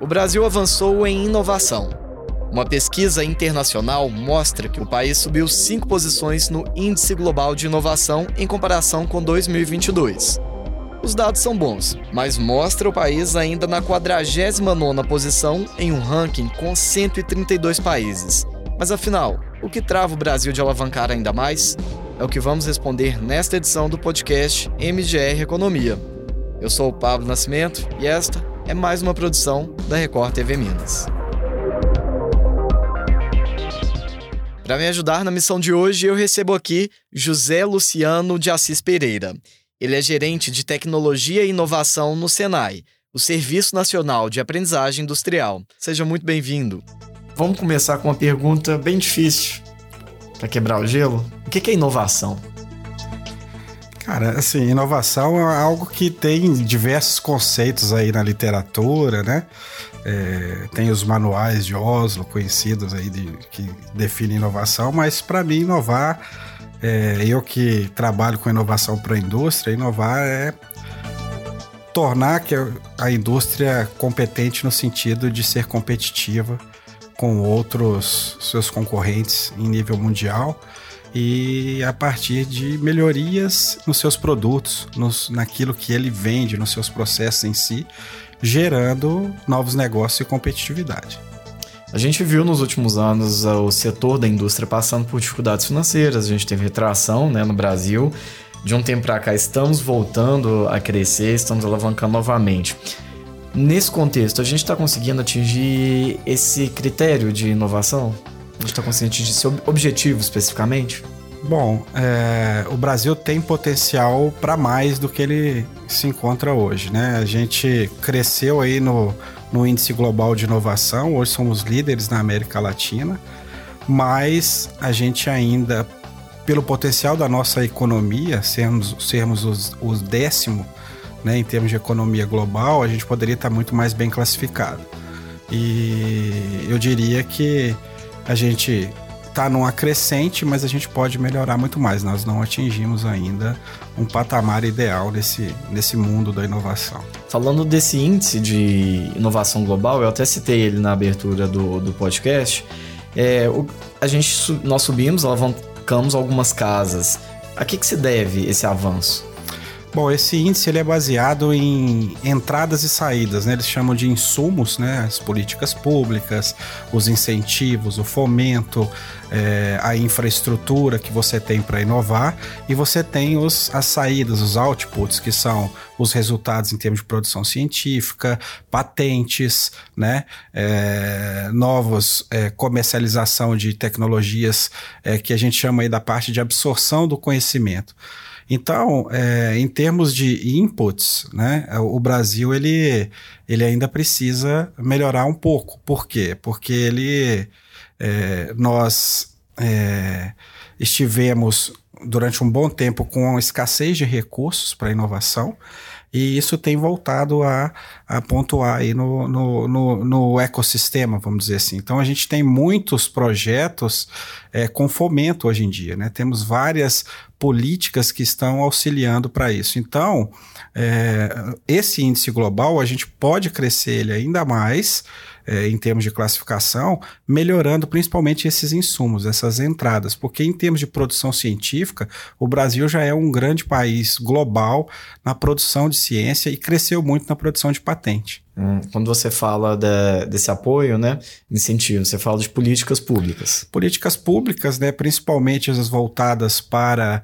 O Brasil avançou em inovação. Uma pesquisa internacional mostra que o país subiu cinco posições no Índice Global de Inovação em comparação com 2022. Os dados são bons, mas mostra o país ainda na 49ª posição em um ranking com 132 países. Mas afinal, o que trava o Brasil de alavancar ainda mais? É o que vamos responder nesta edição do podcast MGR Economia. Eu sou o Pablo Nascimento e esta é mais uma produção da Record TV Minas. Para me ajudar na missão de hoje, eu recebo aqui José Luciano de Assis Pereira. Ele é gerente de tecnologia e inovação no Senai, o Serviço Nacional de Aprendizagem Industrial. Seja muito bem-vindo. Vamos começar com uma pergunta bem difícil para quebrar o gelo. O que é inovação? Cara, assim, inovação é algo que tem diversos conceitos aí na literatura, né? É, tem os manuais de Oslo conhecidos aí de, que definem inovação, mas para mim inovar é, eu que trabalho com inovação para a indústria, inovar é tornar que a indústria competente no sentido de ser competitiva com outros seus concorrentes em nível mundial e a partir de melhorias nos seus produtos, nos, naquilo que ele vende, nos seus processos em si, gerando novos negócios e competitividade. A gente viu nos últimos anos uh, o setor da indústria passando por dificuldades financeiras, a gente teve retração né, no Brasil. De um tempo para cá estamos voltando a crescer, estamos alavancando novamente. Nesse contexto, a gente está conseguindo atingir esse critério de inovação? Está atingir esse objetivo especificamente? Bom, é, o Brasil tem potencial para mais do que ele se encontra hoje, né? A gente cresceu aí no, no índice global de inovação, hoje somos líderes na América Latina, mas a gente ainda, pelo potencial da nossa economia, sermos, sermos os, os décimo né, em termos de economia global, a gente poderia estar muito mais bem classificado. E eu diria que a gente está numa crescente, mas a gente pode melhorar muito mais. Nós não atingimos ainda um patamar ideal nesse, nesse mundo da inovação. Falando desse índice de inovação global, eu até citei ele na abertura do, do podcast. É, o, a gente, nós subimos, alavancamos algumas casas. A que, que se deve esse avanço? Bom, esse índice ele é baseado em entradas e saídas, né? Eles chamam de insumos, né? As políticas públicas, os incentivos, o fomento, é, a infraestrutura que você tem para inovar e você tem os, as saídas, os outputs, que são os resultados em termos de produção científica, patentes, né? É, novos é, comercialização de tecnologias é, que a gente chama aí da parte de absorção do conhecimento. Então, é, em termos de inputs, né, o Brasil ele, ele ainda precisa melhorar um pouco. Por quê? Porque ele, é, nós é, estivemos durante um bom tempo com uma escassez de recursos para inovação e isso tem voltado a, a pontuar aí no, no, no, no, ecossistema, vamos dizer assim. Então a gente tem muitos projetos é, com fomento hoje em dia, né? Temos várias políticas que estão auxiliando para isso. Então, é, esse índice global, a gente pode crescer ele ainda mais é, em termos de classificação, melhorando principalmente esses insumos, essas entradas, porque em termos de produção científica, o Brasil já é um grande país global na produção de ciência e cresceu muito na produção de patente. Hum, quando você fala de, desse apoio, né, incentivo, você fala de políticas públicas. Políticas públicas, né, principalmente as voltadas para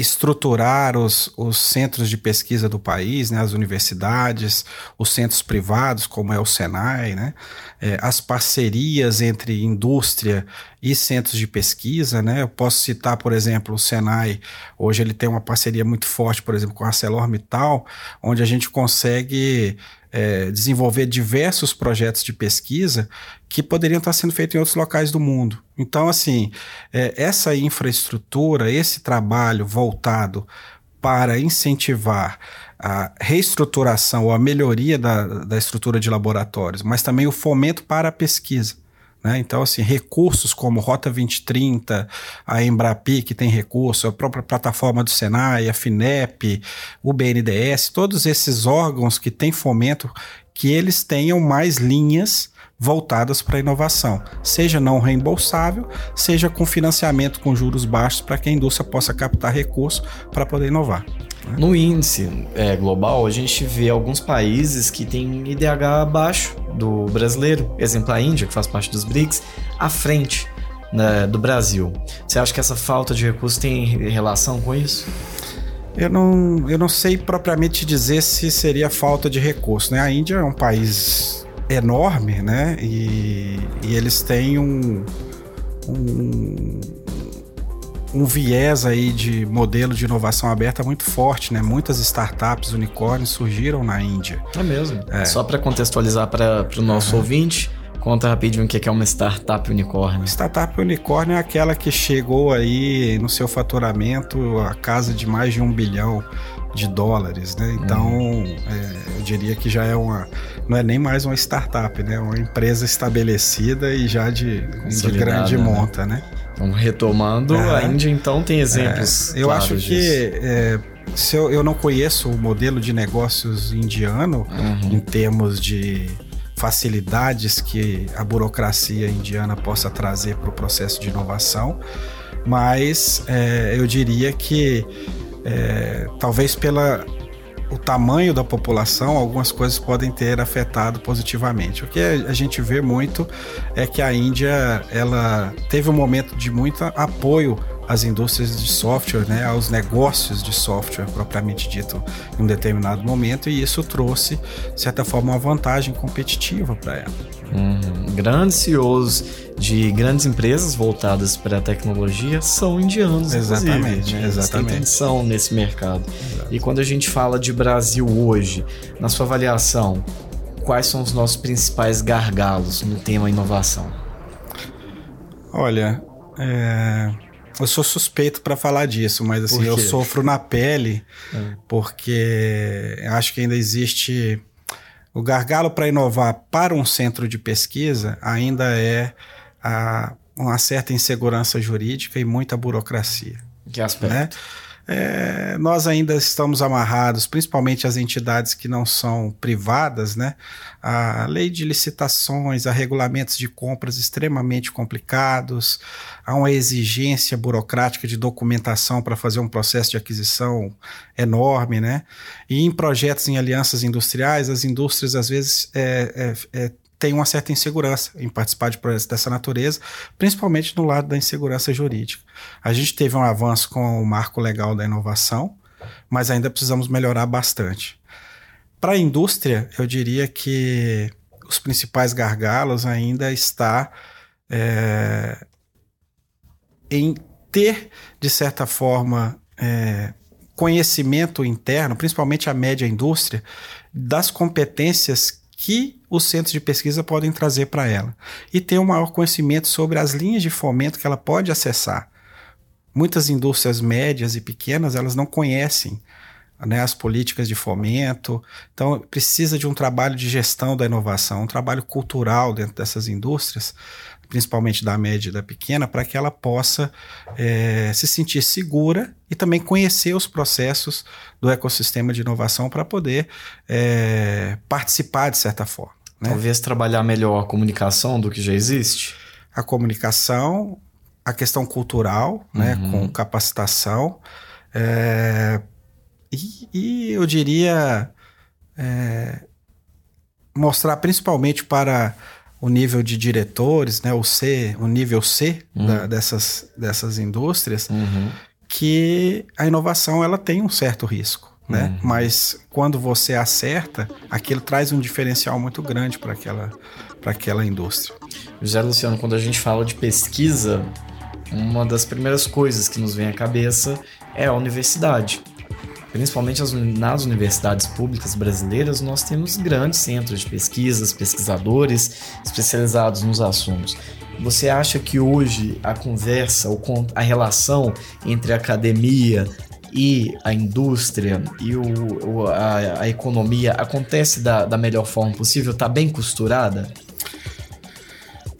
estruturar os, os centros de pesquisa do país, né, as universidades, os centros privados, como é o Senai, né, é, as parcerias entre indústria e centros de pesquisa. Né, eu posso citar, por exemplo, o Senai, hoje ele tem uma parceria muito forte, por exemplo, com a ArcelorMittal, onde a gente consegue é, desenvolver diversos projetos de pesquisa que poderiam estar sendo feitos em outros locais do mundo. Então, assim, é, essa infraestrutura, esse trabalho voltado para incentivar a reestruturação ou a melhoria da, da estrutura de laboratórios, mas também o fomento para a pesquisa. Né? Então, assim, recursos como Rota 2030, a Embrapi, que tem recurso, a própria plataforma do Senai, a FINEP, o BNDES, todos esses órgãos que têm fomento, que eles tenham mais linhas voltadas para a inovação, seja não reembolsável, seja com financiamento com juros baixos para que a indústria possa captar recursos para poder inovar. No índice é, global, a gente vê alguns países que têm IDH abaixo do brasileiro, exemplo a Índia, que faz parte dos BRICS, à frente né, do Brasil. Você acha que essa falta de recursos tem relação com isso? Eu não, eu não sei propriamente dizer se seria falta de recurso. Né? A Índia é um país enorme, né? E, e eles têm um, um um viés aí de modelo de inovação aberta muito forte, né? Muitas startups unicórnios surgiram na Índia. É mesmo. É. Só para contextualizar para o nosso uhum. ouvinte, Conta rapidinho o que é uma startup unicórnio. Startup unicórnio é aquela que chegou aí no seu faturamento a casa de mais de um bilhão de dólares, né? Então, uhum. é, eu diria que já é uma, não é nem mais uma startup, né? É uma empresa estabelecida e já de, de grande né? monta, né? Então, retomando, é, a Índia então tem exemplos. É, eu acho que é, se eu, eu não conheço o modelo de negócios indiano uhum. em termos de facilidades que a burocracia indiana possa trazer para o processo de inovação, mas é, eu diria que é, talvez pela o tamanho da população, algumas coisas podem ter afetado positivamente. O que a gente vê muito é que a Índia ela teve um momento de muito apoio às indústrias de software, né, aos negócios de software propriamente dito em um determinado momento e isso trouxe, de certa forma, uma vantagem competitiva para ela. Uhum. Grandes CEOs de grandes empresas voltadas para a tecnologia são indianos, exatamente, né? exatamente. Eles têm nesse mercado. Exato. E quando a gente fala de Brasil hoje, na sua avaliação, quais são os nossos principais gargalos no tema inovação? Olha, é... eu sou suspeito para falar disso, mas assim, eu sofro na pele, é. porque acho que ainda existe o gargalo para inovar para um centro de pesquisa ainda é a, uma certa insegurança jurídica e muita burocracia. Que aspecto? Né? É, nós ainda estamos amarrados, principalmente as entidades que não são privadas, né? A lei de licitações, a regulamentos de compras extremamente complicados, há uma exigência burocrática de documentação para fazer um processo de aquisição enorme, né? E em projetos em alianças industriais, as indústrias às vezes é, é, é tem uma certa insegurança em participar de projetos dessa natureza, principalmente no lado da insegurança jurídica. A gente teve um avanço com o marco legal da inovação, mas ainda precisamos melhorar bastante. Para a indústria, eu diria que os principais gargalos ainda está é, em ter, de certa forma, é, conhecimento interno, principalmente a média indústria, das competências que os centros de pesquisa podem trazer para ela e ter um maior conhecimento sobre as linhas de fomento que ela pode acessar. Muitas indústrias médias e pequenas elas não conhecem né, as políticas de fomento, então precisa de um trabalho de gestão da inovação, um trabalho cultural dentro dessas indústrias principalmente da média e da pequena, para que ela possa é, se sentir segura e também conhecer os processos do ecossistema de inovação para poder é, participar de certa forma. Né? Talvez trabalhar melhor a comunicação do que já existe? A comunicação, a questão cultural, né, uhum. com capacitação, é, e, e, eu diria é, mostrar principalmente para o nível de diretores, né, o C, o nível C uhum. da, dessas, dessas indústrias, uhum. que a inovação ela tem um certo risco. Né? Uhum. Mas quando você acerta, aquilo traz um diferencial muito grande para aquela, aquela indústria. José Luciano, quando a gente fala de pesquisa, uma das primeiras coisas que nos vem à cabeça é a universidade principalmente nas universidades públicas brasileiras, nós temos grandes centros de pesquisas, pesquisadores especializados nos assuntos. Você acha que hoje a conversa, a relação entre a academia e a indústria e o, a, a economia acontece da, da melhor forma possível? Está bem costurada?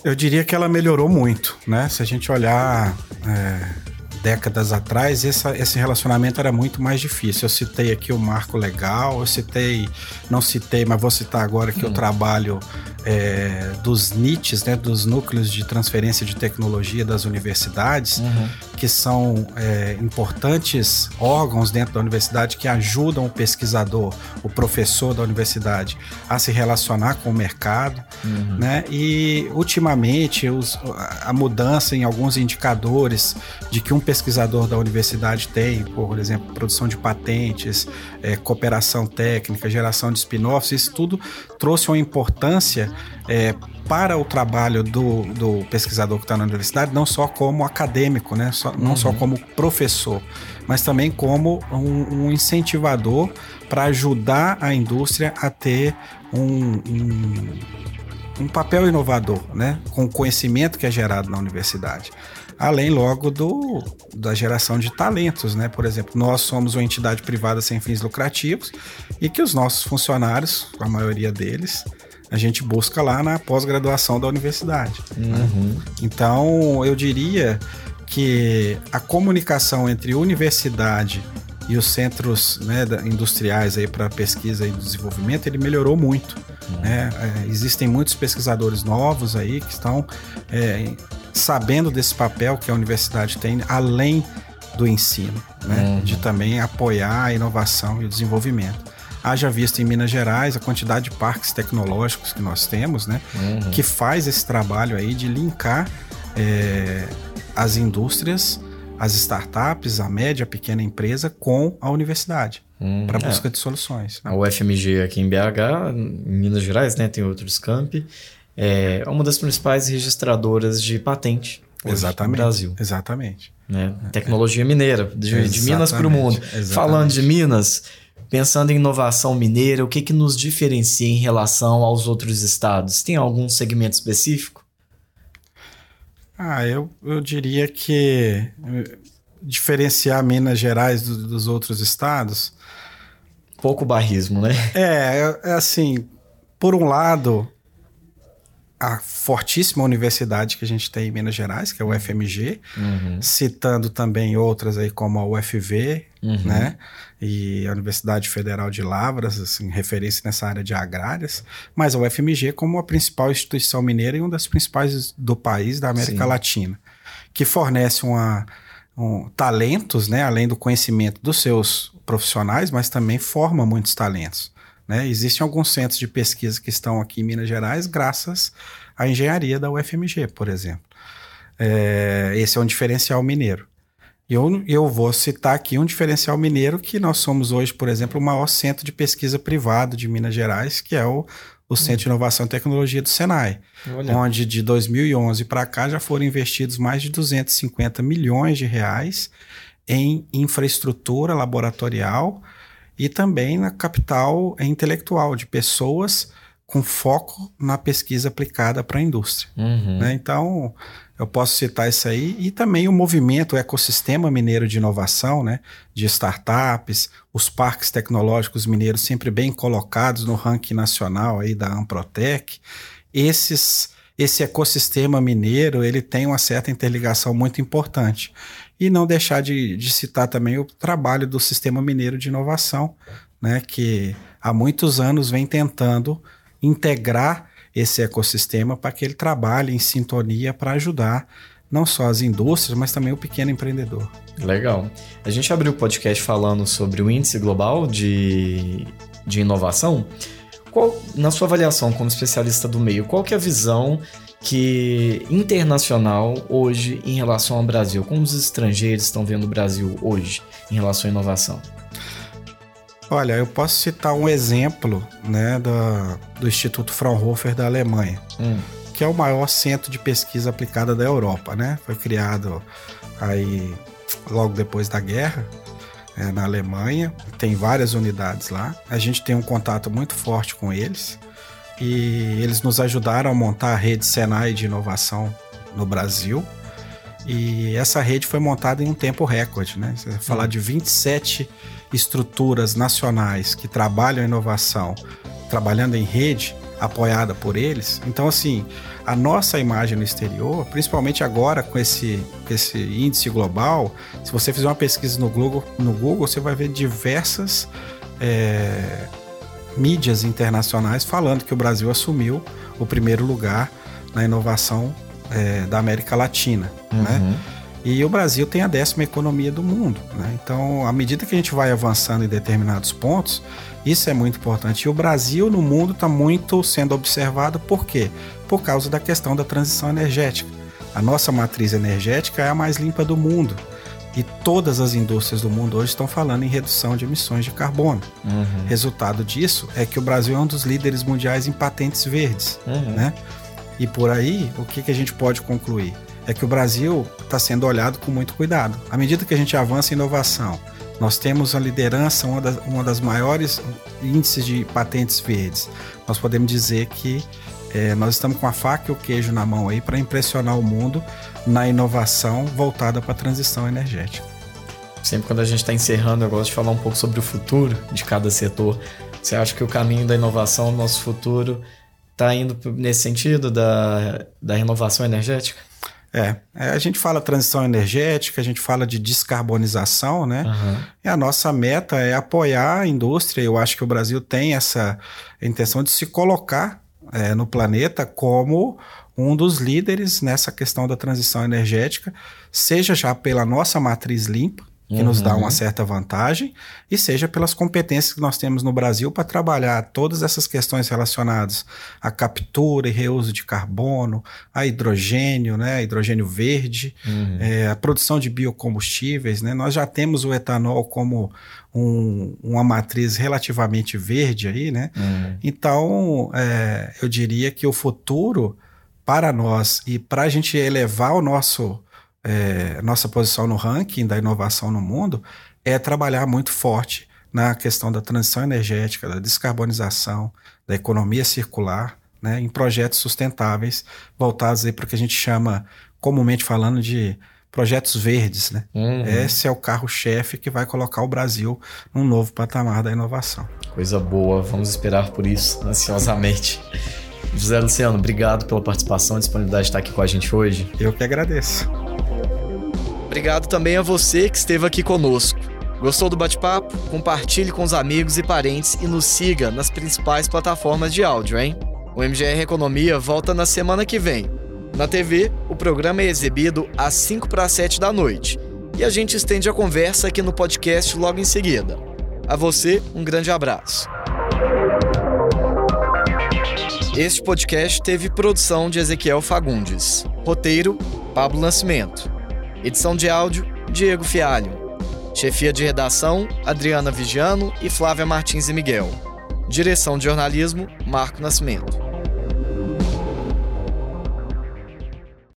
Eu diria que ela melhorou muito, né? Se a gente olhar é, décadas atrás, essa, esse relacionamento era muito mais difícil. Eu citei aqui o marco legal, eu citei, não citei, mas vou citar agora que hum. eu trabalho é, dos NITs, né, dos núcleos de transferência de tecnologia das universidades, uhum. Que são é, importantes órgãos dentro da universidade que ajudam o pesquisador, o professor da universidade a se relacionar com o mercado, uhum. né? E ultimamente os, a mudança em alguns indicadores de que um pesquisador da universidade tem, por exemplo, produção de patentes, é, cooperação técnica, geração de spin-offs, isso tudo trouxe uma importância é, para o trabalho do, do pesquisador que está na universidade, não só como acadêmico, né? Só, não uhum. só como professor, mas também como um, um incentivador para ajudar a indústria a ter um, um, um papel inovador, né? com o conhecimento que é gerado na universidade além logo do, da geração de talentos, né? Por exemplo, nós somos uma entidade privada sem fins lucrativos e que os nossos funcionários, a maioria deles, a gente busca lá na pós-graduação da universidade. Né? Uhum. Né? Então, eu diria que a comunicação entre universidade e os centros né, industriais aí para pesquisa e desenvolvimento ele melhorou muito. Uhum. Né? É, existem muitos pesquisadores novos aí que estão é, sabendo desse papel que a universidade tem além do ensino, né? Uhum. de também apoiar a inovação e o desenvolvimento. Haja visto em Minas Gerais a quantidade de parques tecnológicos que nós temos, né? Uhum. Que faz esse trabalho aí de linkar é, as indústrias, as startups, a média, a pequena empresa com a universidade. Hum, para busca é. de soluções. Né? A UFMG aqui em BH, em Minas Gerais, né, tem outros campi, é uma das principais registradoras de patente Exatamente, no Brasil. Exatamente. Né? Tecnologia mineira, de, de Minas para o mundo. Exatamente. Falando de Minas, pensando em inovação mineira, o que, que nos diferencia em relação aos outros estados? Tem algum segmento específico? Ah, eu, eu diria que eh, diferenciar Minas Gerais do, dos outros estados. Pouco barrismo, né? É, é assim, por um lado, a fortíssima universidade que a gente tem em Minas Gerais, que é o UFMG, uhum. citando também outras aí como a UFV, uhum. né? E a Universidade Federal de Lavras, assim, referência nessa área de agrárias, mas a UFMG como a principal instituição mineira e uma das principais do país, da América Sim. Latina, que fornece uma, um, talentos, né? Além do conhecimento dos seus profissionais, mas também forma muitos talentos. Né? Existem alguns centros de pesquisa que estão aqui em Minas Gerais graças à engenharia da UFMG, por exemplo. É, esse é um diferencial mineiro. E eu, eu vou citar aqui um diferencial mineiro que nós somos hoje, por exemplo, o maior centro de pesquisa privado de Minas Gerais, que é o, o Centro de Inovação e Tecnologia do Senai, Olha. onde de 2011 para cá já foram investidos mais de 250 milhões de reais em infraestrutura laboratorial e também na capital intelectual de pessoas com foco na pesquisa aplicada para a indústria. Uhum. Né? Então, eu posso citar isso aí e também o movimento, o ecossistema mineiro de inovação, né? de startups, os parques tecnológicos mineiros sempre bem colocados no ranking nacional aí da Amprotec. Esses, esse ecossistema mineiro ele tem uma certa interligação muito importante. E não deixar de, de citar também o trabalho do Sistema Mineiro de Inovação, né, que há muitos anos vem tentando integrar esse ecossistema para que ele trabalhe em sintonia para ajudar não só as indústrias, mas também o pequeno empreendedor. Legal. A gente abriu o podcast falando sobre o índice global de, de inovação. Qual, na sua avaliação como especialista do meio, qual que é a visão que internacional hoje em relação ao Brasil? Como os estrangeiros estão vendo o Brasil hoje em relação à inovação? Olha, eu posso citar um exemplo né, do, do Instituto Fraunhofer da Alemanha, hum. que é o maior centro de pesquisa aplicada da Europa. Né? Foi criado aí logo depois da guerra é, na Alemanha, tem várias unidades lá. A gente tem um contato muito forte com eles e eles nos ajudaram a montar a rede Senai de inovação no Brasil. E essa rede foi montada em um tempo recorde, né? Você falar de 27 estruturas nacionais que trabalham inovação, trabalhando em rede, apoiada por eles. Então, assim, a nossa imagem no exterior, principalmente agora com esse, esse índice global, se você fizer uma pesquisa no Google, no Google você vai ver diversas é, mídias internacionais falando que o Brasil assumiu o primeiro lugar na inovação é, da América Latina, né? uhum. né? E o Brasil tem a décima economia do mundo, né? Então, à medida que a gente vai avançando em determinados pontos, isso é muito importante. E o Brasil no mundo está muito sendo observado por quê? Por causa da questão da transição energética. A nossa matriz energética é a mais limpa do mundo. E todas as indústrias do mundo hoje estão falando em redução de emissões de carbono. Uhum. Resultado disso é que o Brasil é um dos líderes mundiais em patentes verdes. Uhum. Né? E por aí, o que, que a gente pode concluir? É que o Brasil está sendo olhado com muito cuidado. À medida que a gente avança em inovação, nós temos a liderança, uma das, uma das maiores índices de patentes verdes. Nós podemos dizer que é, nós estamos com a faca e o queijo na mão aí para impressionar o mundo na inovação voltada para a transição energética. Sempre quando a gente está encerrando, eu gosto de falar um pouco sobre o futuro de cada setor. Você acha que o caminho da inovação, nosso futuro, está indo nesse sentido da, da renovação energética? É, é, a gente fala transição energética, a gente fala de descarbonização, né? Uhum. E a nossa meta é apoiar a indústria. Eu acho que o Brasil tem essa intenção de se colocar é, no planeta como um dos líderes nessa questão da transição energética, seja já pela nossa matriz limpa, que uhum. nos dá uma uhum. certa vantagem, e seja pelas competências que nós temos no Brasil para trabalhar todas essas questões relacionadas à captura e reuso de carbono, a hidrogênio, né, hidrogênio verde, uhum. é, a produção de biocombustíveis. Né, nós já temos o etanol como um, uma matriz relativamente verde aí, né? Uhum. Então, é, eu diria que o futuro para nós e para a gente elevar o nosso é, nossa posição no ranking da inovação no mundo é trabalhar muito forte na questão da transição energética, da descarbonização, da economia circular, né, em projetos sustentáveis voltados para o que a gente chama, comumente falando, de projetos verdes. Né? Uhum. Esse é o carro-chefe que vai colocar o Brasil num novo patamar da inovação. Coisa boa, vamos esperar por isso ansiosamente. José Luciano, obrigado pela participação e disponibilidade de estar aqui com a gente hoje. Eu que agradeço. Obrigado também a você que esteve aqui conosco. Gostou do bate-papo? Compartilhe com os amigos e parentes e nos siga nas principais plataformas de áudio, hein? O MGR Economia volta na semana que vem. Na TV, o programa é exibido às 5 para 7 da noite e a gente estende a conversa aqui no podcast logo em seguida. A você, um grande abraço. Este podcast teve produção de Ezequiel Fagundes. Roteiro: Pablo Nascimento. Edição de áudio, Diego Fialho. Chefia de redação, Adriana Vigiano e Flávia Martins e Miguel. Direção de jornalismo, Marco Nascimento.